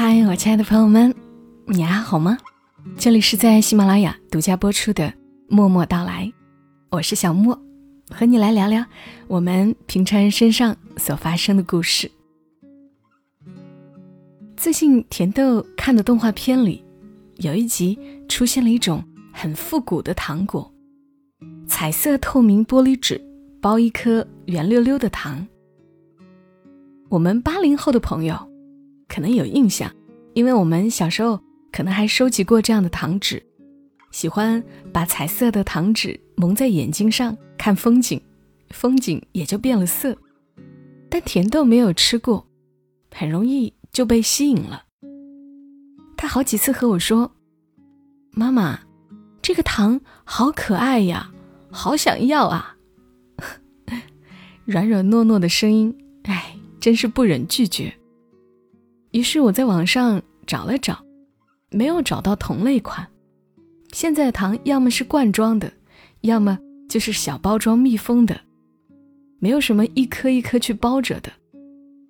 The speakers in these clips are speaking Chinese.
嗨，我亲爱的朋友们，你还好吗？这里是在喜马拉雅独家播出的《默默到来》，我是小莫，和你来聊聊我们平常人身上所发生的故事。最近甜豆看的动画片里，有一集出现了一种很复古的糖果，彩色透明玻璃纸包一颗圆溜溜的糖。我们八零后的朋友可能有印象，因为我们小时候可能还收集过这样的糖纸，喜欢把彩色的糖纸蒙在眼睛上看风景，风景也就变了色。但甜豆没有吃过，很容易就被吸引了。他好几次和我说：“妈妈，这个糖好可爱呀，好想要啊！” 软软糯糯的声音，哎。真是不忍拒绝。于是我在网上找了找，没有找到同类款。现在的糖要么是罐装的，要么就是小包装密封的，没有什么一颗一颗去包着的，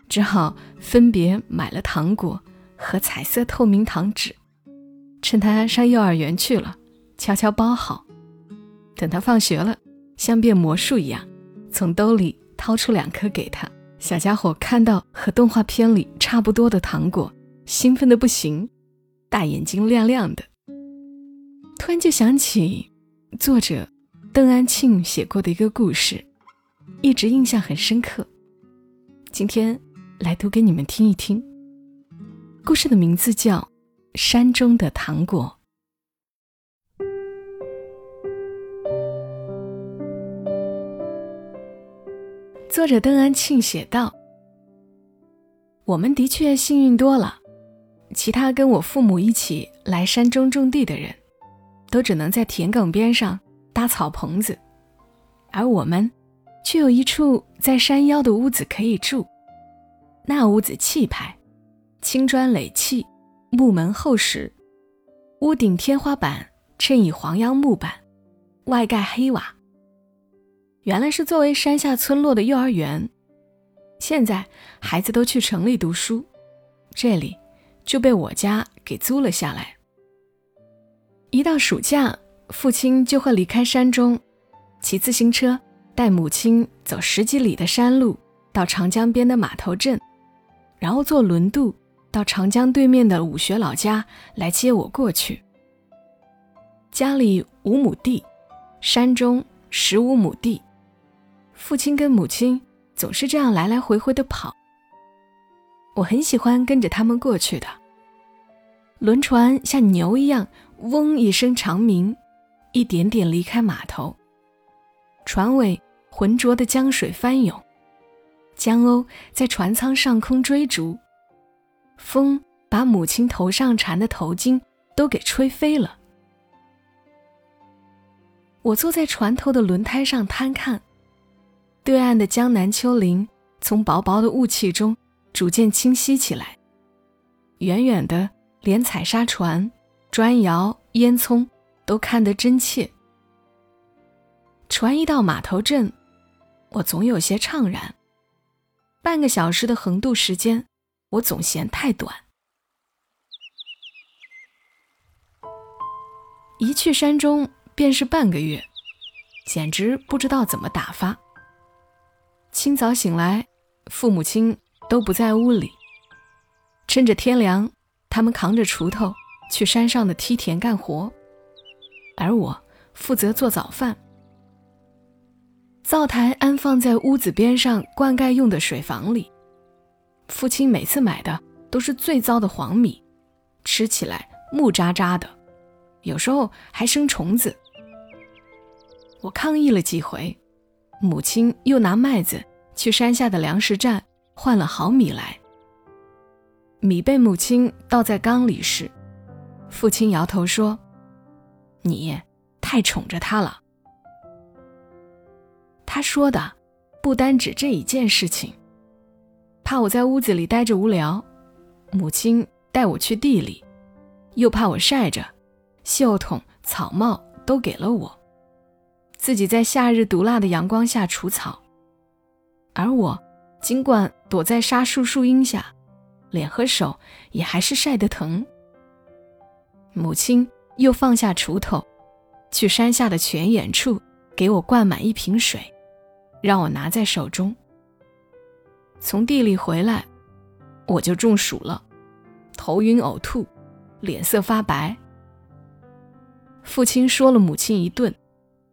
只好分别买了糖果和彩色透明糖纸，趁他上幼儿园去了，悄悄包好。等他放学了，像变魔术一样，从兜里掏出两颗给他。小家伙看到和动画片里差不多的糖果，兴奋的不行，大眼睛亮亮的。突然就想起作者邓安庆写过的一个故事，一直印象很深刻。今天来读给你们听一听。故事的名字叫《山中的糖果》。作者邓安庆写道：“我们的确幸运多了，其他跟我父母一起来山中种地的人，都只能在田埂边上搭草棚子，而我们，却有一处在山腰的屋子可以住。那屋子气派，青砖垒砌，木门厚实，屋顶天花板衬以黄杨木板，外盖黑瓦。”原来是作为山下村落的幼儿园，现在孩子都去城里读书，这里就被我家给租了下来。一到暑假，父亲就会离开山中，骑自行车带母亲走十几里的山路到长江边的码头镇，然后坐轮渡到长江对面的武学老家来接我过去。家里五亩地，山中十五亩地。父亲跟母亲总是这样来来回回的跑，我很喜欢跟着他们过去的。轮船像牛一样，嗡一声长鸣，一点点离开码头。船尾浑浊的江水翻涌，江鸥在船舱上空追逐，风把母亲头上缠的头巾都给吹飞了。我坐在船头的轮胎上摊看。对岸的江南丘陵从薄薄的雾气中逐渐清晰起来，远远的，连采砂船、砖窑、烟囱都看得真切。船一到码头镇，我总有些怅然。半个小时的横渡时间，我总嫌太短。一去山中便是半个月，简直不知道怎么打发。清早醒来，父母亲都不在屋里。趁着天凉，他们扛着锄头去山上的梯田干活，而我负责做早饭。灶台安放在屋子边上灌溉用的水房里。父亲每次买的都是最糟的黄米，吃起来木渣渣的，有时候还生虫子。我抗议了几回。母亲又拿麦子去山下的粮食站换了好米来。米被母亲倒在缸里时，父亲摇头说：“你太宠着他了。”他说的不单指这一件事情。怕我在屋子里待着无聊，母亲带我去地里，又怕我晒着，袖筒、草帽都给了我。自己在夏日毒辣的阳光下除草，而我尽管躲在沙树树荫下，脸和手也还是晒得疼。母亲又放下锄头，去山下的泉眼处给我灌满一瓶水，让我拿在手中。从地里回来，我就中暑了，头晕呕吐，脸色发白。父亲说了母亲一顿，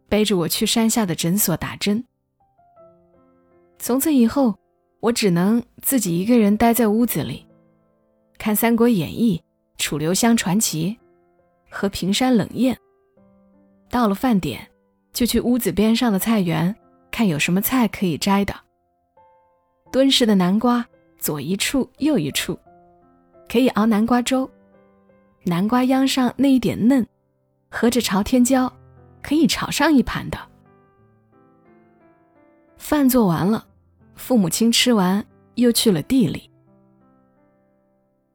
背着我去山下的诊所打针。从此以后，我只能自己一个人待在屋子里，看《三国演义》《楚留香传奇》，和平山冷艳。到了饭点，就去屋子边上的菜园，看有什么菜可以摘的。敦实的南瓜，左一处右一处，可以熬南瓜粥。南瓜秧上那一点嫩，合着朝天椒，可以炒上一盘的。饭做完了，父母亲吃完又去了地里。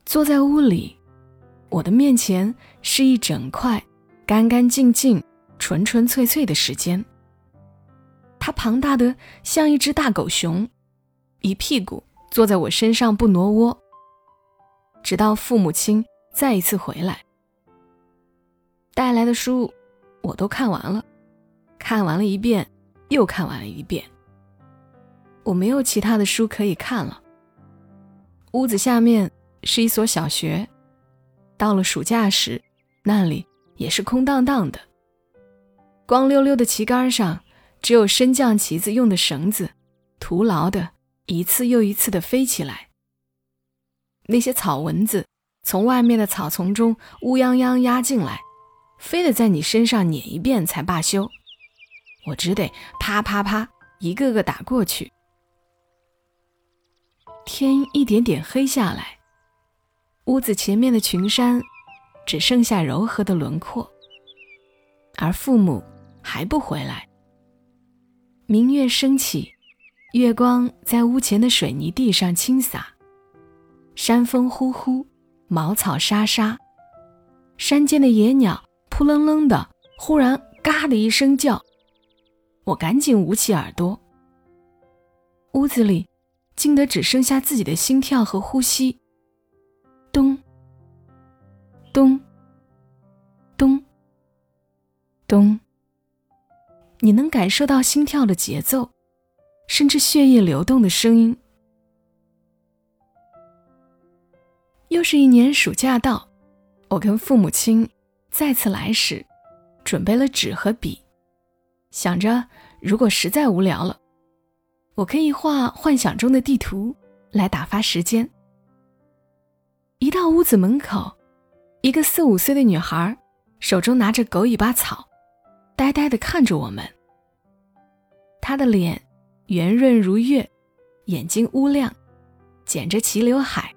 坐在屋里，我的面前是一整块干干净净、纯纯粹粹的时间。它庞大的像一只大狗熊，一屁股坐在我身上不挪窝，直到父母亲再一次回来。带来的书我都看完了，看完了一遍，又看完了一遍。我没有其他的书可以看了。屋子下面是一所小学，到了暑假时，那里也是空荡荡的。光溜溜的旗杆上，只有升降旗子用的绳子，徒劳的一次又一次的飞起来。那些草蚊子从外面的草丛中乌泱泱压进来，非得在你身上撵一遍才罢休。我只得啪啪啪一个个打过去。天一点点黑下来，屋子前面的群山只剩下柔和的轮廓，而父母还不回来。明月升起，月光在屋前的水泥地上倾洒，山风呼呼，茅草沙沙，山间的野鸟扑棱棱的，忽然嘎的一声叫，我赶紧捂起耳朵。屋子里。静得只剩下自己的心跳和呼吸。咚，咚，咚，咚。你能感受到心跳的节奏，甚至血液流动的声音。又是一年暑假到，我跟父母亲再次来时，准备了纸和笔，想着如果实在无聊了。我可以画幻想中的地图来打发时间。一到屋子门口，一个四五岁的女孩手中拿着狗尾巴草，呆呆地看着我们。她的脸圆润如月，眼睛乌亮，剪着齐刘海，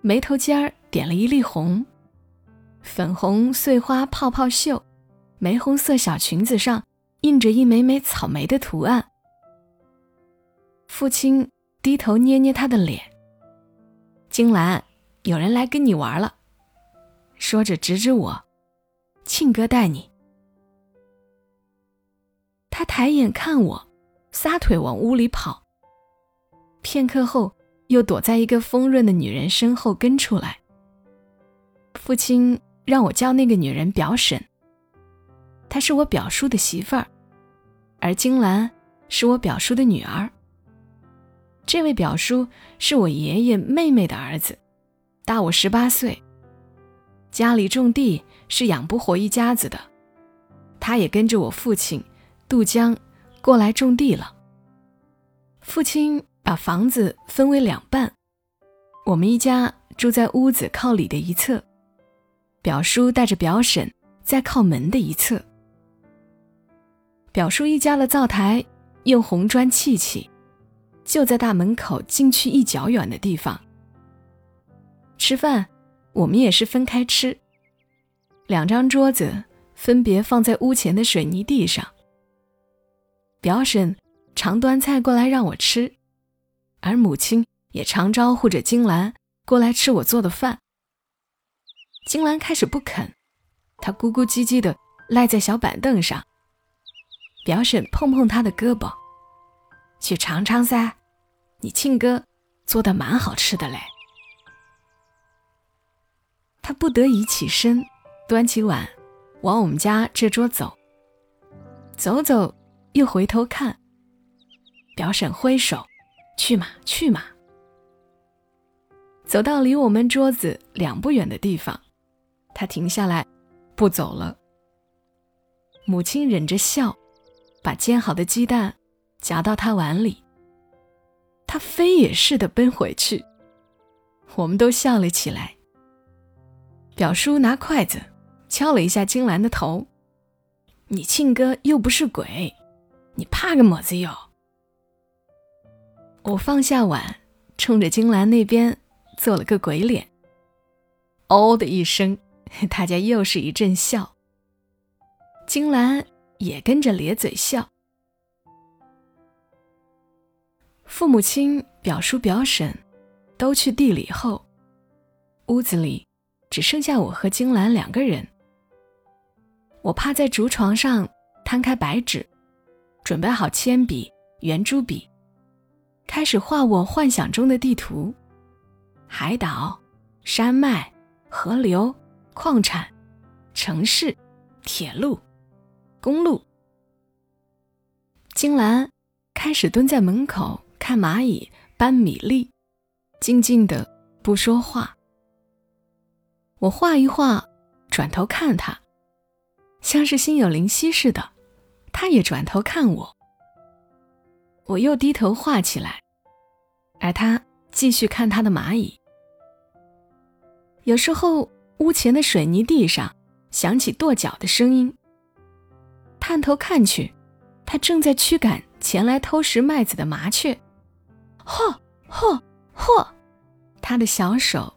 眉头尖儿点了一粒红，粉红碎花泡泡袖，玫红色小裙子上印着一枚枚草莓的图案。父亲低头捏捏他的脸。金兰，有人来跟你玩了，说着指指我，庆哥带你。他抬眼看我，撒腿往屋里跑。片刻后，又躲在一个丰润的女人身后跟出来。父亲让我叫那个女人表婶。她是我表叔的媳妇儿，而金兰是我表叔的女儿。这位表叔是我爷爷妹妹的儿子，大我十八岁。家里种地是养不活一家子的，他也跟着我父亲渡江过来种地了。父亲把房子分为两半，我们一家住在屋子靠里的一侧，表叔带着表婶在靠门的一侧。表叔一家的灶台用红砖砌起。就在大门口进去一脚远的地方。吃饭，我们也是分开吃。两张桌子分别放在屋前的水泥地上。表婶常端菜过来让我吃，而母亲也常招呼着金兰过来吃我做的饭。金兰开始不肯，她咕咕唧唧的赖在小板凳上。表婶碰碰她的胳膊，去尝尝噻。你庆哥做的蛮好吃的嘞。他不得已起身，端起碗，往我们家这桌走。走走，又回头看。表婶挥手：“去嘛，去嘛。”走到离我们桌子两步远的地方，他停下来，不走了。母亲忍着笑，把煎好的鸡蛋夹到他碗里。他飞也似的奔回去，我们都笑了起来。表叔拿筷子敲了一下金兰的头：“你庆哥又不是鬼，你怕个么子哟？”我放下碗，冲着金兰那边做了个鬼脸。哦的一声，大家又是一阵笑。金兰也跟着咧嘴笑。父母亲、表叔、表婶都去地里后，屋子里只剩下我和金兰两个人。我趴在竹床上，摊开白纸，准备好铅笔、圆珠笔，开始画我幻想中的地图：海岛、山脉、河流、矿产、城市、铁路。公路，金兰开始蹲在门口看蚂蚁搬米粒，静静的不说话。我画一画，转头看他，像是心有灵犀似的，他也转头看我。我又低头画起来，而他继续看他的蚂蚁。有时候，屋前的水泥地上响起跺脚的声音。探头看去，他正在驱赶前来偷食麦子的麻雀。嚯嚯嚯！他的小手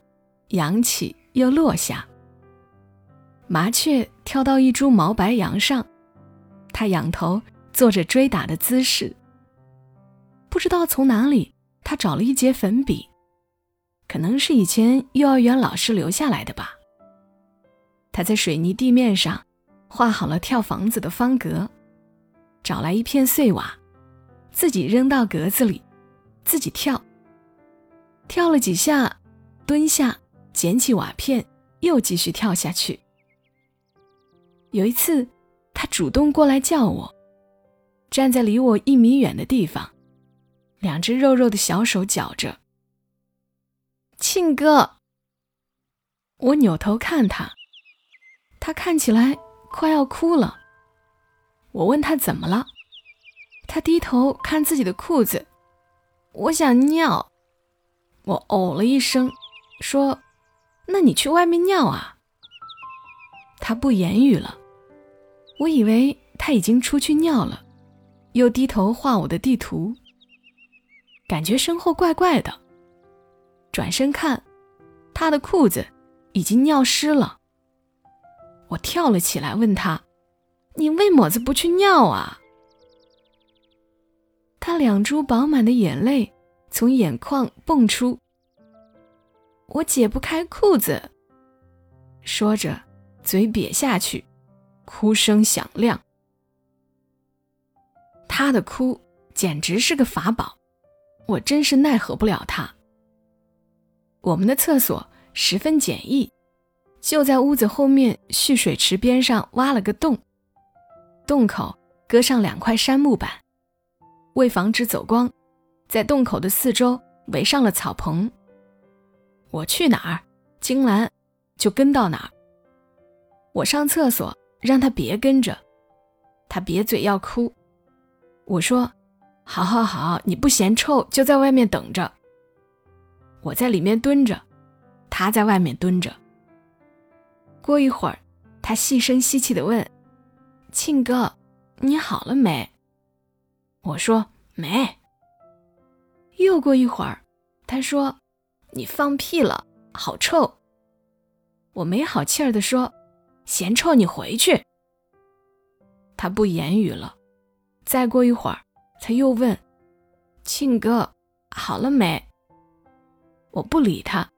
扬起又落下。麻雀跳到一株毛白杨上，他仰头做着追打的姿势。不知道从哪里，他找了一截粉笔，可能是以前幼儿园老师留下来的吧。他在水泥地面上。画好了跳房子的方格，找来一片碎瓦，自己扔到格子里，自己跳。跳了几下，蹲下捡起瓦片，又继续跳下去。有一次，他主动过来叫我，站在离我一米远的地方，两只肉肉的小手绞着。庆哥，我扭头看他，他看起来。快要哭了，我问他怎么了，他低头看自己的裤子，我想尿，我哦了一声，说：“那你去外面尿啊。”他不言语了，我以为他已经出去尿了，又低头画我的地图，感觉身后怪怪的，转身看，他的裤子已经尿湿了。我跳了起来，问他：“你为么子不去尿啊？”他两珠饱满的眼泪从眼眶蹦出。我解不开裤子，说着，嘴瘪下去，哭声响亮。他的哭简直是个法宝，我真是奈何不了他。我们的厕所十分简易。就在屋子后面蓄水池边上挖了个洞，洞口搁上两块杉木板，为防止走光，在洞口的四周围上了草棚。我去哪儿，金兰就跟到哪儿。我上厕所，让他别跟着，他瘪嘴要哭。我说：“好好好，你不嫌臭就在外面等着。”我在里面蹲着，他在外面蹲着。过一会儿，他细声细气地问：“庆哥，你好了没？”我说：“没。”又过一会儿，他说：“你放屁了，好臭。”我没好气儿地说：“嫌臭你回去。”他不言语了。再过一会儿，他又问：“庆哥，好了没？”我不理他，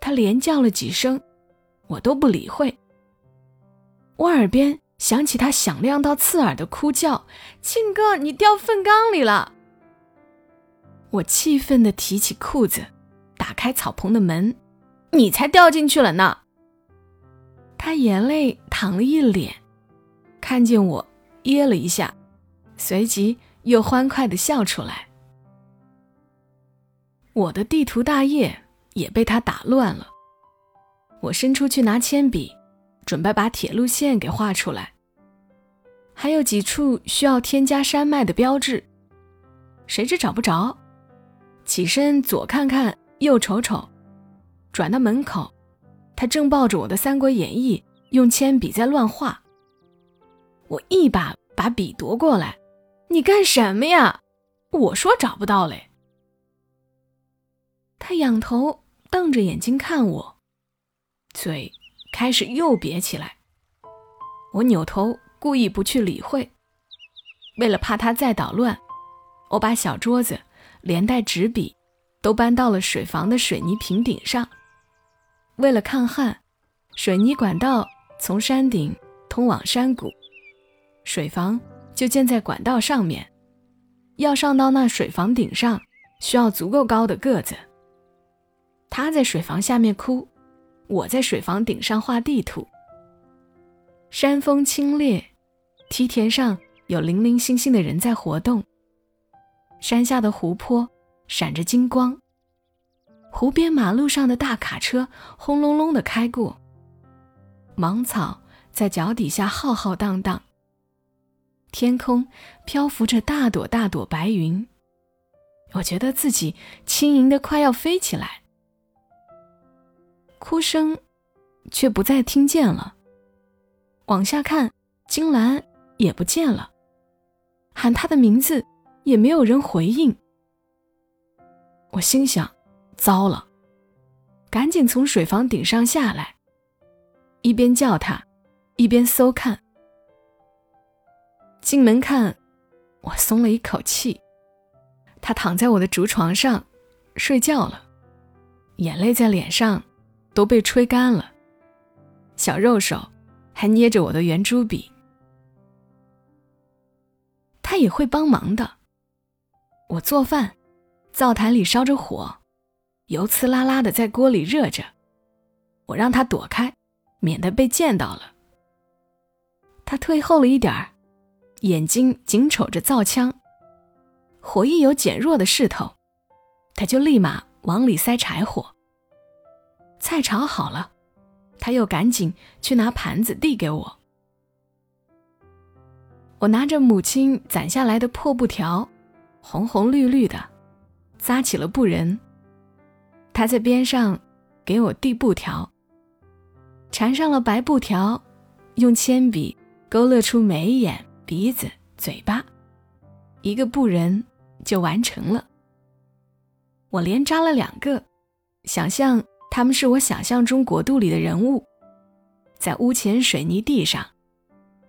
他连叫了几声。我都不理会。我耳边响起他响亮到刺耳的哭叫：“庆哥，你掉粪缸里了！”我气愤地提起裤子，打开草棚的门：“你才掉进去了呢！”他眼泪淌了一脸，看见我噎了一下，随即又欢快的笑出来。我的地图大业也被他打乱了。我伸出去拿铅笔，准备把铁路线给画出来。还有几处需要添加山脉的标志，谁知找不着。起身左看看，右瞅瞅，转到门口，他正抱着我的《三国演义》，用铅笔在乱画。我一把把笔夺过来：“你干什么呀？”我说：“找不到嘞。”他仰头瞪着眼睛看我，嘴开始又瘪起来。我扭头故意不去理会，为了怕他再捣乱，我把小桌子连带纸笔都搬到了水房的水泥平顶上。为了抗旱，水泥管道从山顶通往山谷，水房就建在管道上面。要上到那水房顶上，需要足够高的个子。他在水房下面哭，我在水房顶上画地图。山风清冽，梯田上有零零星星的人在活动。山下的湖泊闪着金光，湖边马路上的大卡车轰隆隆的开过。芒草在脚底下浩浩荡荡，天空漂浮着大朵大朵白云，我觉得自己轻盈的快要飞起来。哭声，却不再听见了。往下看，金兰也不见了，喊她的名字也没有人回应。我心想：糟了，赶紧从水房顶上下来，一边叫她，一边搜看。进门看，我松了一口气。她躺在我的竹床上，睡觉了，眼泪在脸上。都被吹干了，小肉手还捏着我的圆珠笔。他也会帮忙的。我做饭，灶台里烧着火，油呲啦啦的在锅里热着，我让他躲开，免得被溅到了。他退后了一点儿，眼睛紧瞅着灶腔，火一有减弱的势头，他就立马往里塞柴火。菜炒好了，他又赶紧去拿盘子递给我。我拿着母亲攒下来的破布条，红红绿绿的，扎起了布人。他在边上给我递布条，缠上了白布条，用铅笔勾勒出眉眼、鼻子、嘴巴，一个布人就完成了。我连扎了两个，想象。他们是我想象中国度里的人物，在屋前水泥地上，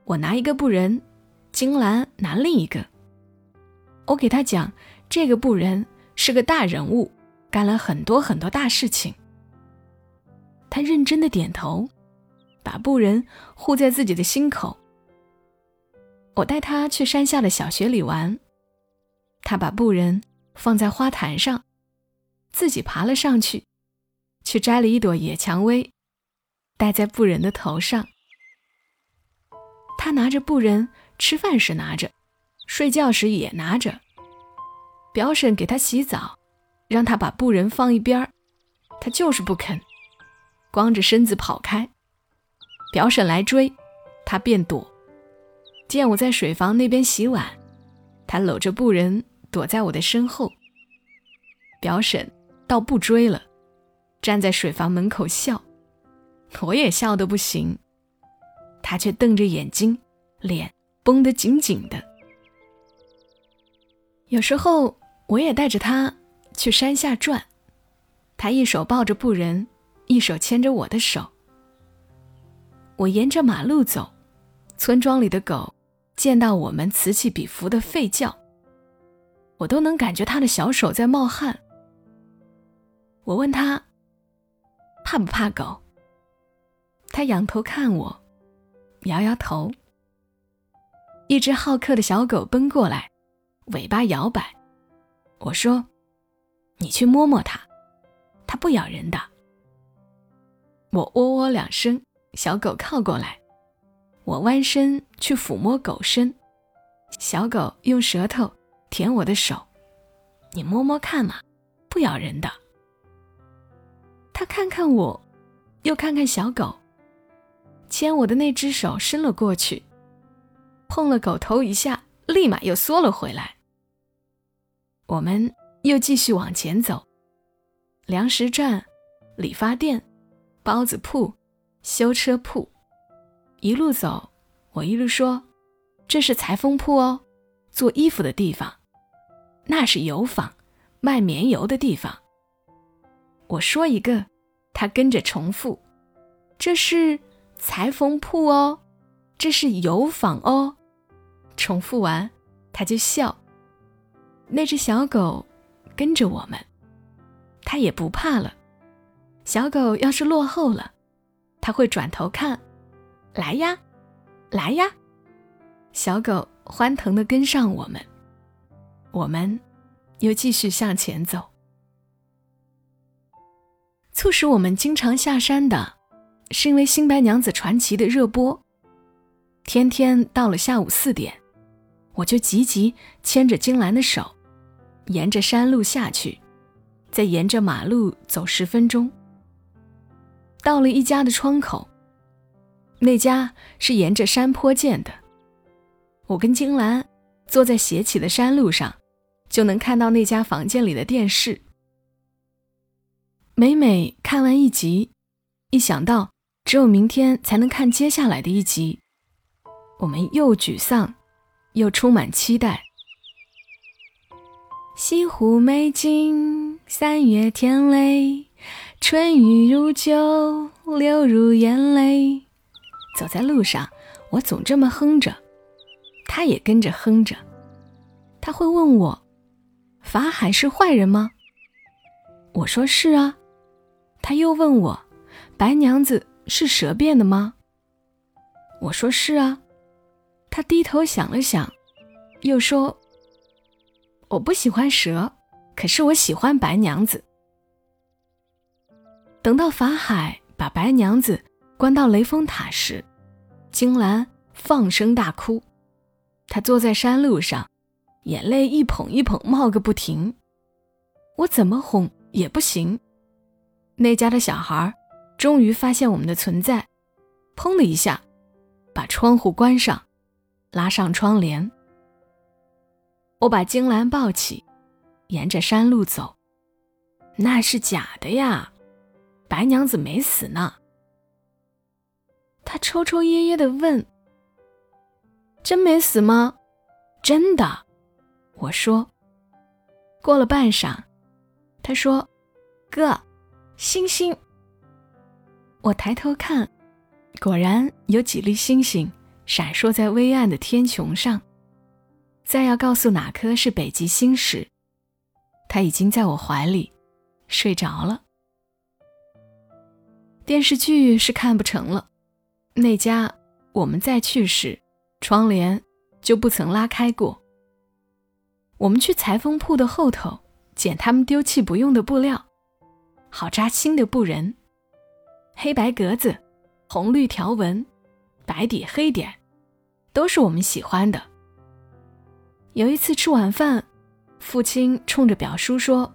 我拿一个布人，金兰拿另一个。我给他讲，这个布人是个大人物，干了很多很多大事情。他认真的点头，把布人护在自己的心口。我带他去山下的小学里玩，他把布人放在花坛上，自己爬了上去。去摘了一朵野蔷薇，戴在布人的头上。他拿着布人，吃饭时拿着，睡觉时也拿着。表婶给他洗澡，让他把布人放一边儿，他就是不肯，光着身子跑开。表婶来追，他便躲。见我在水房那边洗碗，他搂着布人躲在我的身后。表婶倒不追了。站在水房门口笑，我也笑得不行。他却瞪着眼睛，脸绷得紧紧的。有时候我也带着他去山下转，他一手抱着布人，一手牵着我的手。我沿着马路走，村庄里的狗见到我们此起彼伏的吠叫，我都能感觉他的小手在冒汗。我问他。怕不怕狗？他仰头看我，摇摇头。一只好客的小狗奔过来，尾巴摇摆。我说：“你去摸摸它，它不咬人的。”我喔喔两声，小狗靠过来，我弯身去抚摸狗身，小狗用舌头舔我的手，你摸摸看嘛，不咬人的。他看看我，又看看小狗，牵我的那只手伸了过去，碰了狗头一下，立马又缩了回来。我们又继续往前走，粮食站、理发店、包子铺、修车铺，一路走，我一路说：“这是裁缝铺哦，做衣服的地方；那是油坊，卖棉油的地方。”我说一个，他跟着重复：“这是裁缝铺哦，这是油坊哦。”重复完，他就笑。那只小狗跟着我们，它也不怕了。小狗要是落后了，它会转头看，来呀，来呀。小狗欢腾地跟上我们，我们又继续向前走。促使我们经常下山的，是因为《新白娘子传奇》的热播。天天到了下午四点，我就急急牵着金兰的手，沿着山路下去，再沿着马路走十分钟。到了一家的窗口，那家是沿着山坡建的。我跟金兰坐在斜起的山路上，就能看到那家房间里的电视。每每看完一集，一想到只有明天才能看接下来的一集，我们又沮丧，又充满期待。西湖美景，三月天雷，春雨如酒，流如眼泪。走在路上，我总这么哼着，他也跟着哼着。他会问我：“法海是坏人吗？”我说：“是啊。”他又问我：“白娘子是蛇变的吗？”我说：“是啊。”他低头想了想，又说：“我不喜欢蛇，可是我喜欢白娘子。”等到法海把白娘子关到雷峰塔时，金兰放声大哭，她坐在山路上，眼泪一捧一捧冒个不停。我怎么哄也不行。那家的小孩终于发现我们的存在，砰的一下，把窗户关上，拉上窗帘。我把金兰抱起，沿着山路走。那是假的呀，白娘子没死呢。他抽抽噎噎的问：“真没死吗？”“真的。”我说。过了半晌，他说：“哥。”星星，我抬头看，果然有几粒星星闪烁在微暗的天穹上。再要告诉哪颗是北极星时，他已经在我怀里睡着了。电视剧是看不成了，那家我们再去时，窗帘就不曾拉开过。我们去裁缝铺的后头捡他们丢弃不用的布料。好扎心的布人，黑白格子，红绿条纹，白底黑点，都是我们喜欢的。有一次吃晚饭，父亲冲着表叔说：“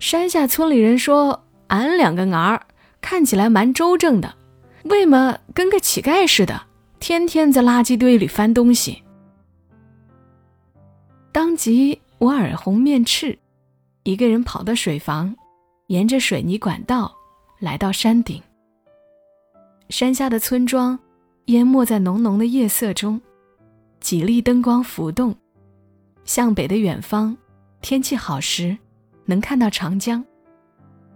山下村里人说，俺两个儿看起来蛮周正的，为么跟个乞丐似的，天天在垃圾堆里翻东西？”当即我耳红面赤。一个人跑到水房，沿着水泥管道来到山顶。山下的村庄淹没在浓浓的夜色中，几粒灯光浮动。向北的远方，天气好时能看到长江。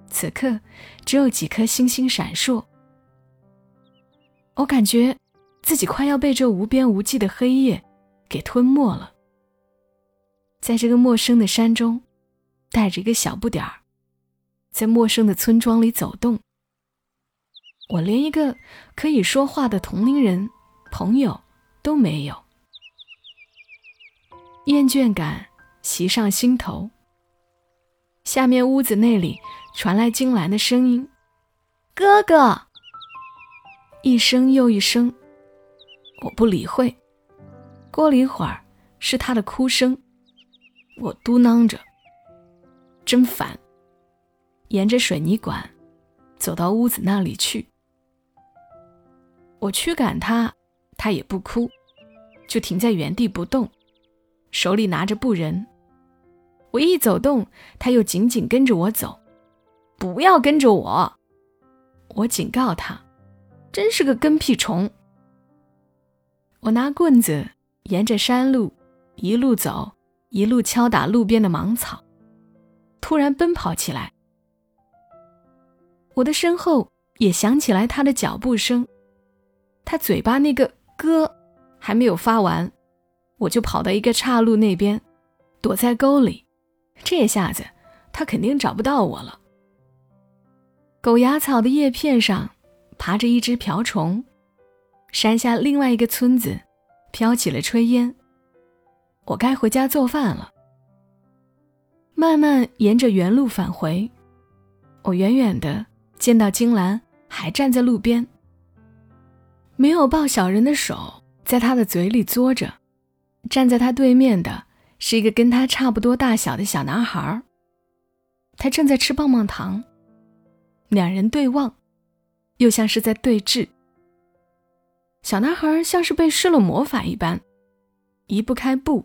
此刻只有几颗星星闪烁。我感觉自己快要被这无边无际的黑夜给吞没了。在这个陌生的山中。带着一个小不点儿，在陌生的村庄里走动。我连一个可以说话的同龄人、朋友都没有，厌倦感袭上心头。下面屋子那里传来金兰的声音：“哥哥，一声又一声。我不理会。过了一会儿，是他的哭声。我嘟囔着：“真烦。”沿着水泥管走到屋子那里去。我驱赶他，他也不哭，就停在原地不动，手里拿着布人。我一走动，他又紧紧跟着我走。不要跟着我！我警告他，真是个跟屁虫。我拿棍子沿着山路一路走，一路敲打路边的芒草，突然奔跑起来。我的身后也响起来他的脚步声。他嘴巴那个“哥”还没有发完，我就跑到一个岔路那边，躲在沟里。这下子他肯定找不到我了。狗牙草的叶片上爬着一只瓢虫，山下另外一个村子飘起了炊烟。我该回家做饭了。慢慢沿着原路返回，我远远的见到金兰还站在路边，没有抱小人的手在他的嘴里嘬着。站在他对面的是一个跟他差不多大小的小男孩，他正在吃棒棒糖。两人对望，又像是在对峙。小男孩像是被施了魔法一般，移不开步。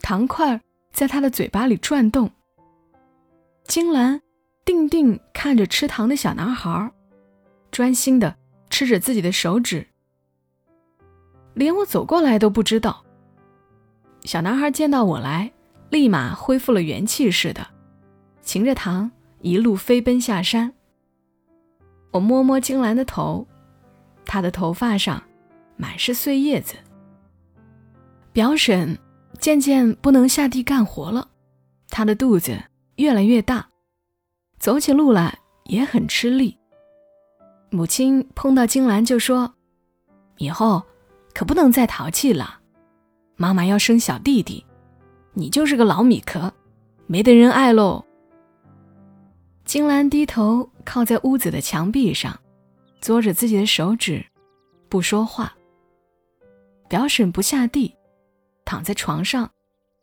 糖块儿在他的嘴巴里转动。金兰定定看着吃糖的小男孩，专心的吃着自己的手指，连我走过来都不知道。小男孩见到我来，立马恢复了元气似的，噙着糖。一路飞奔下山。我摸摸金兰的头，她的头发上满是碎叶子。表婶渐渐不能下地干活了，她的肚子越来越大，走起路来也很吃力。母亲碰到金兰就说：“以后可不能再淘气了，妈妈要生小弟弟，你就是个老米壳，没得人爱喽。”金兰低头靠在屋子的墙壁上，嘬着自己的手指，不说话。表婶不下地，躺在床上，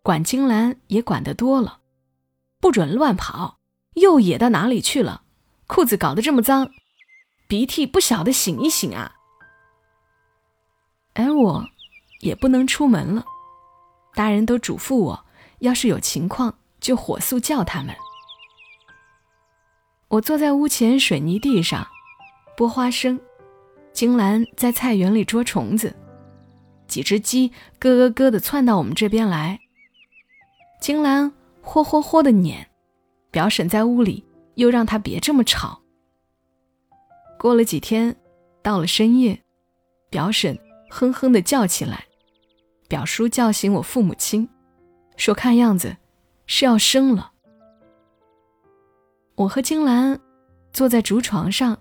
管金兰也管得多了，不准乱跑，又野到哪里去了？裤子搞得这么脏，鼻涕不晓得醒一醒啊！而我，也不能出门了，大人都嘱咐我，要是有情况就火速叫他们。我坐在屋前水泥地上剥花生，金兰在菜园里捉虫子，几只鸡咯咯咯地窜到我们这边来。金兰霍霍霍地撵，表婶在屋里又让他别这么吵。过了几天，到了深夜，表婶哼哼地叫起来，表叔叫醒我父母亲，说看样子是要生了。我和金兰坐在竹床上，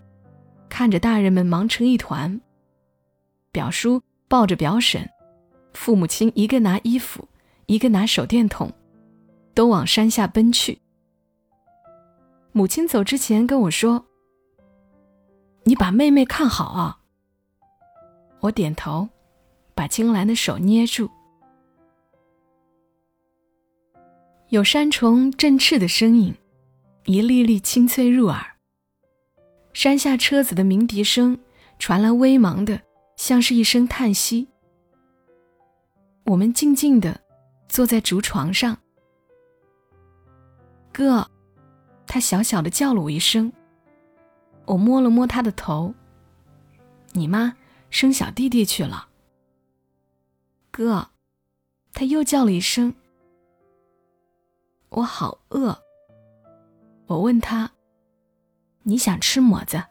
看着大人们忙成一团。表叔抱着表婶，父母亲一个拿衣服，一个拿手电筒，都往山下奔去。母亲走之前跟我说：“你把妹妹看好啊。”我点头，把金兰的手捏住。有山虫振翅的声音。一粒粒清脆入耳。山下车子的鸣笛声传来，微茫的，像是一声叹息。我们静静的坐在竹床上。哥，他小小的叫了我一声。我摸了摸他的头。你妈生小弟弟去了。哥，他又叫了一声。我好饿。我问他：“你想吃么子？”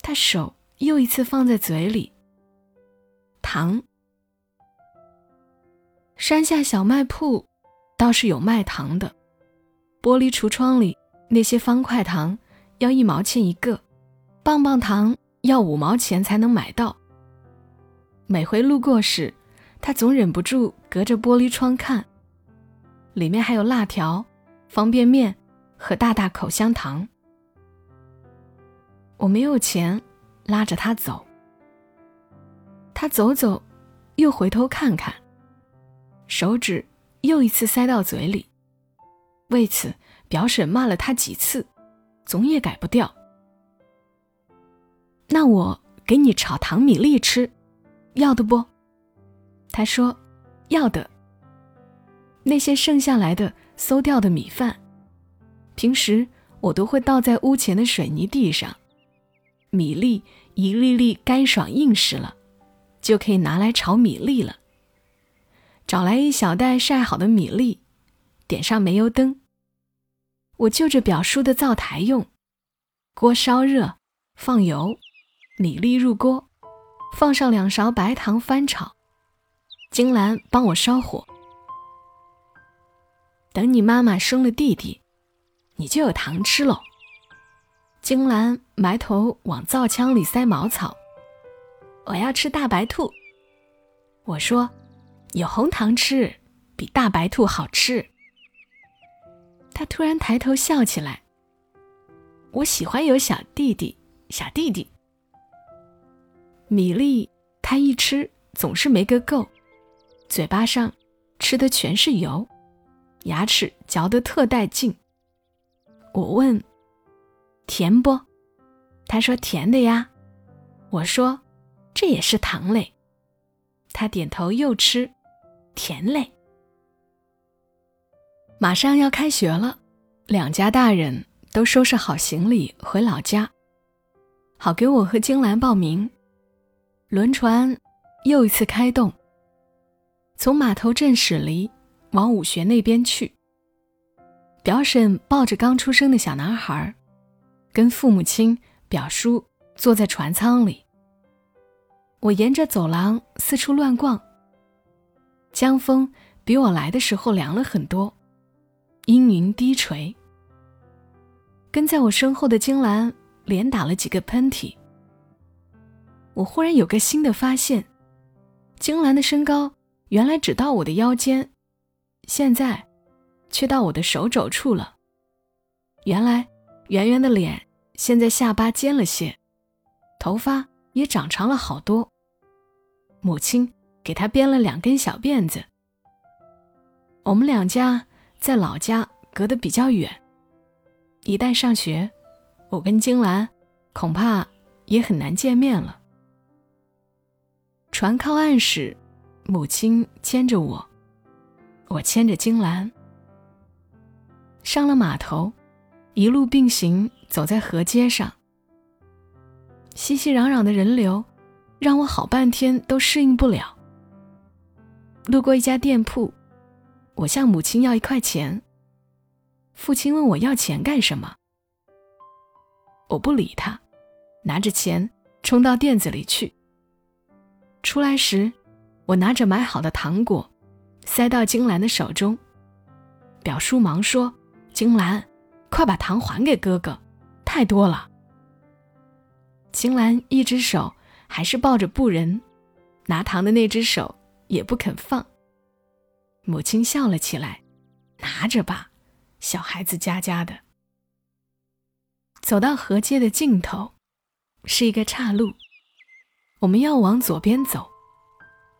他手又一次放在嘴里。糖。山下小卖铺倒是有卖糖的，玻璃橱窗里那些方块糖要一毛钱一个，棒棒糖要五毛钱才能买到。每回路过时，他总忍不住隔着玻璃窗看，里面还有辣条、方便面。和大大口香糖。我没有钱，拉着他走。他走走，又回头看看，手指又一次塞到嘴里。为此，表婶骂了他几次，总也改不掉。那我给你炒糖米粒吃，要的不？他说，要的。那些剩下来的馊掉的米饭，平时我都会倒在屋前的水泥地上，米粒一粒粒干爽硬实了。就可以拿来炒米粒了。找来一小袋晒好的米粒，点上煤油灯。我就着表叔的灶台用，锅烧热，放油，米粒入锅，放上两勺白糖翻炒。金兰帮我烧火。等你妈妈生了弟弟，你就有糖吃喽。金兰埋头往灶腔里塞茅草。我要吃大白兔。我说，有红糖吃，比大白兔好吃。他突然抬头笑起来。我喜欢有小弟弟，小弟弟。米粒他一吃总是没个够，嘴巴上吃的全是油，牙齿嚼得特带劲。我问，甜不？他说甜的呀。我说。这也是糖类，他点头又吃，甜类。马上要开学了，两家大人都收拾好行李回老家，好给我和金兰报名。轮船又一次开动，从码头镇驶离，往武学那边去。表婶抱着刚出生的小男孩，跟父母亲、表叔坐在船舱里。我沿着走廊四处乱逛。江风比我来的时候凉了很多，阴云低垂。跟在我身后的金兰连打了几个喷嚏。我忽然有个新的发现：金兰的身高原来只到我的腰间，现在却到我的手肘处了。原来圆圆的脸现在下巴尖了些，头发也长长了好多。母亲给他编了两根小辫子。我们两家在老家隔得比较远，一旦上学，我跟金兰恐怕也很难见面了。船靠岸时，母亲牵着我，我牵着金兰。上了码头，一路并行走在河街上，熙熙攘攘的人流。让我好半天都适应不了。路过一家店铺，我向母亲要一块钱。父亲问我要钱干什么，我不理他，拿着钱冲到店子里去。出来时，我拿着买好的糖果，塞到金兰的手中。表叔忙说：“金兰，快把糖还给哥哥，太多了。”金兰一只手。还是抱着布人，拿糖的那只手也不肯放。母亲笑了起来：“拿着吧，小孩子家家的。”走到河街的尽头，是一个岔路，我们要往左边走，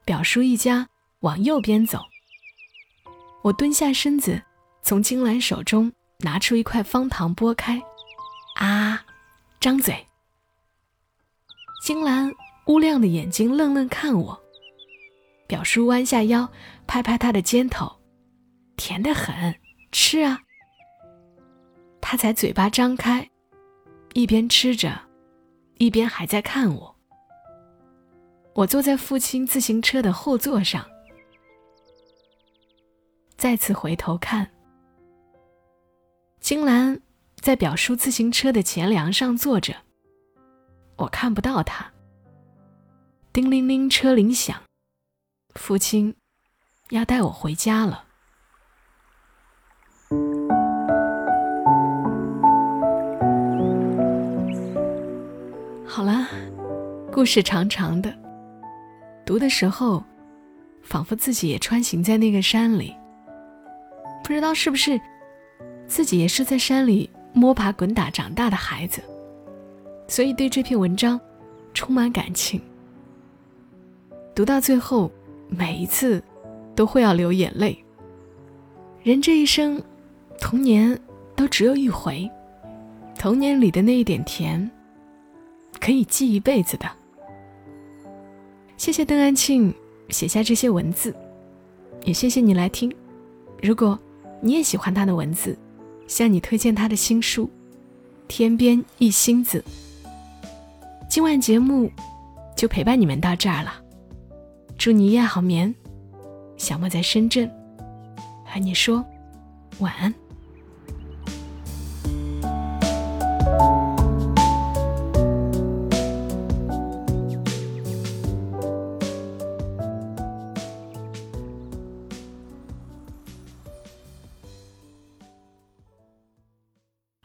表叔一家往右边走。我蹲下身子，从金兰手中拿出一块方糖，剥开，啊，张嘴。金兰乌亮的眼睛愣愣看我，表叔弯下腰拍拍他的肩头，甜得很，吃啊。他才嘴巴张开，一边吃着，一边还在看我。我坐在父亲自行车的后座上，再次回头看，金兰在表叔自行车的前梁上坐着。我看不到他。叮铃铃，车铃响，父亲要带我回家了。好了，故事长长的，读的时候，仿佛自己也穿行在那个山里。不知道是不是自己也是在山里摸爬滚打长大的孩子。所以对这篇文章充满感情。读到最后，每一次都会要流眼泪。人这一生，童年都只有一回，童年里的那一点甜，可以记一辈子的。谢谢邓安庆写下这些文字，也谢谢你来听。如果你也喜欢他的文字，向你推荐他的新书《天边一星子》。今晚节目就陪伴你们到这儿了，祝你一夜好眠。小莫在深圳，和你说晚安。